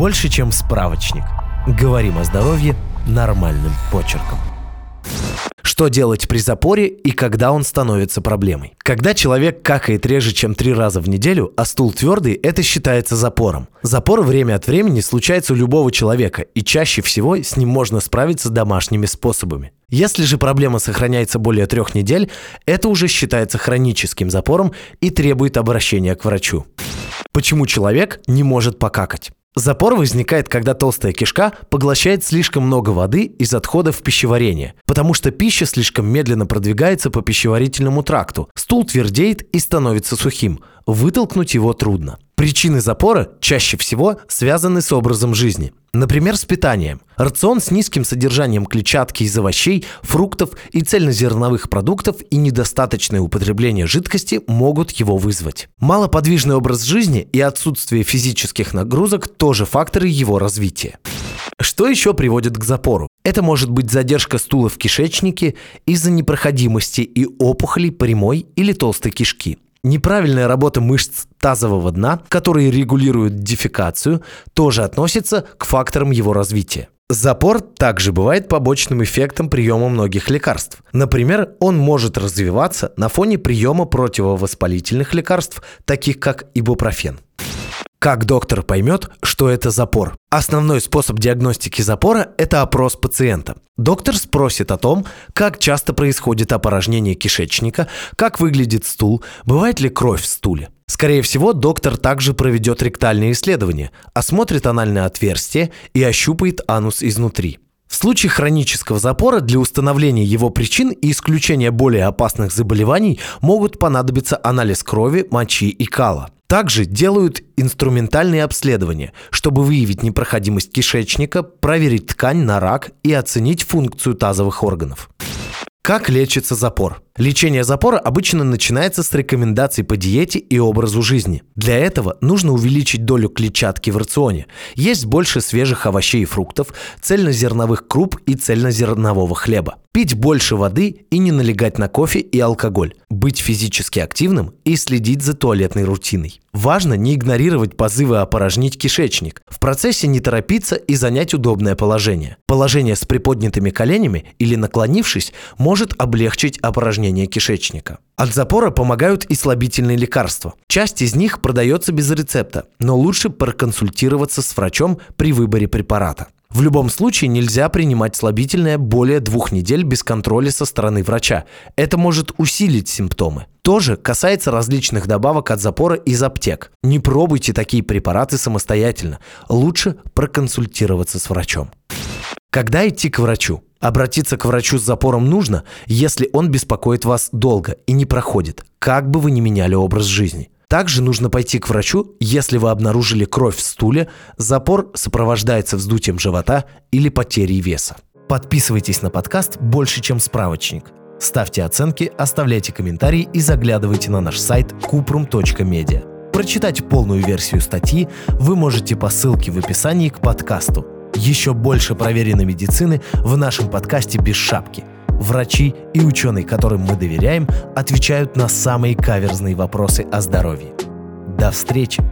больше, чем справочник. Говорим о здоровье нормальным почерком. Что делать при запоре и когда он становится проблемой? Когда человек какает реже, чем три раза в неделю, а стул твердый, это считается запором. Запор время от времени случается у любого человека, и чаще всего с ним можно справиться домашними способами. Если же проблема сохраняется более трех недель, это уже считается хроническим запором и требует обращения к врачу. Почему человек не может покакать? Запор возникает, когда толстая кишка поглощает слишком много воды из отходов пищеварения, потому что пища слишком медленно продвигается по пищеварительному тракту. Стул твердеет и становится сухим. Вытолкнуть его трудно. Причины запора чаще всего связаны с образом жизни. Например, с питанием. Рацион с низким содержанием клетчатки из овощей, фруктов и цельнозерновых продуктов и недостаточное употребление жидкости могут его вызвать. Малоподвижный образ жизни и отсутствие физических нагрузок тоже факторы его развития. Что еще приводит к запору? Это может быть задержка стула в кишечнике из-за непроходимости и опухолей прямой или толстой кишки. Неправильная работа мышц тазового дна, которые регулируют дефекацию, тоже относится к факторам его развития. Запор также бывает побочным эффектом приема многих лекарств. Например, он может развиваться на фоне приема противовоспалительных лекарств, таких как ибупрофен. Как доктор поймет, что это запор? Основной способ диагностики запора – это опрос пациента. Доктор спросит о том, как часто происходит опорожнение кишечника, как выглядит стул, бывает ли кровь в стуле. Скорее всего, доктор также проведет ректальные исследования, осмотрит анальное отверстие и ощупает анус изнутри. В случае хронического запора для установления его причин и исключения более опасных заболеваний могут понадобиться анализ крови, мочи и кала. Также делают инструментальные обследования, чтобы выявить непроходимость кишечника, проверить ткань на рак и оценить функцию тазовых органов. Как лечится запор? Лечение запора обычно начинается с рекомендаций по диете и образу жизни. Для этого нужно увеличить долю клетчатки в рационе, есть больше свежих овощей и фруктов, цельнозерновых круп и цельнозернового хлеба. Пить больше воды и не налегать на кофе и алкоголь. Быть физически активным и следить за туалетной рутиной. Важно не игнорировать позывы опорожнить кишечник. В процессе не торопиться и занять удобное положение. Положение с приподнятыми коленями или наклонившись может облегчить опорожнение кишечника. От запора помогают и слабительные лекарства. Часть из них продается без рецепта, но лучше проконсультироваться с врачом при выборе препарата. В любом случае нельзя принимать слабительное более двух недель без контроля со стороны врача. Это может усилить симптомы. Тоже касается различных добавок от запора из аптек. Не пробуйте такие препараты самостоятельно. Лучше проконсультироваться с врачом. Когда идти к врачу? Обратиться к врачу с запором нужно, если он беспокоит вас долго и не проходит, как бы вы ни меняли образ жизни. Также нужно пойти к врачу, если вы обнаружили кровь в стуле, запор сопровождается вздутием живота или потерей веса. Подписывайтесь на подкаст «Больше, чем справочник». Ставьте оценки, оставляйте комментарии и заглядывайте на наш сайт kuprum.media. Прочитать полную версию статьи вы можете по ссылке в описании к подкасту – еще больше проверенной медицины в нашем подкасте «Без шапки». Врачи и ученые, которым мы доверяем, отвечают на самые каверзные вопросы о здоровье. До встречи!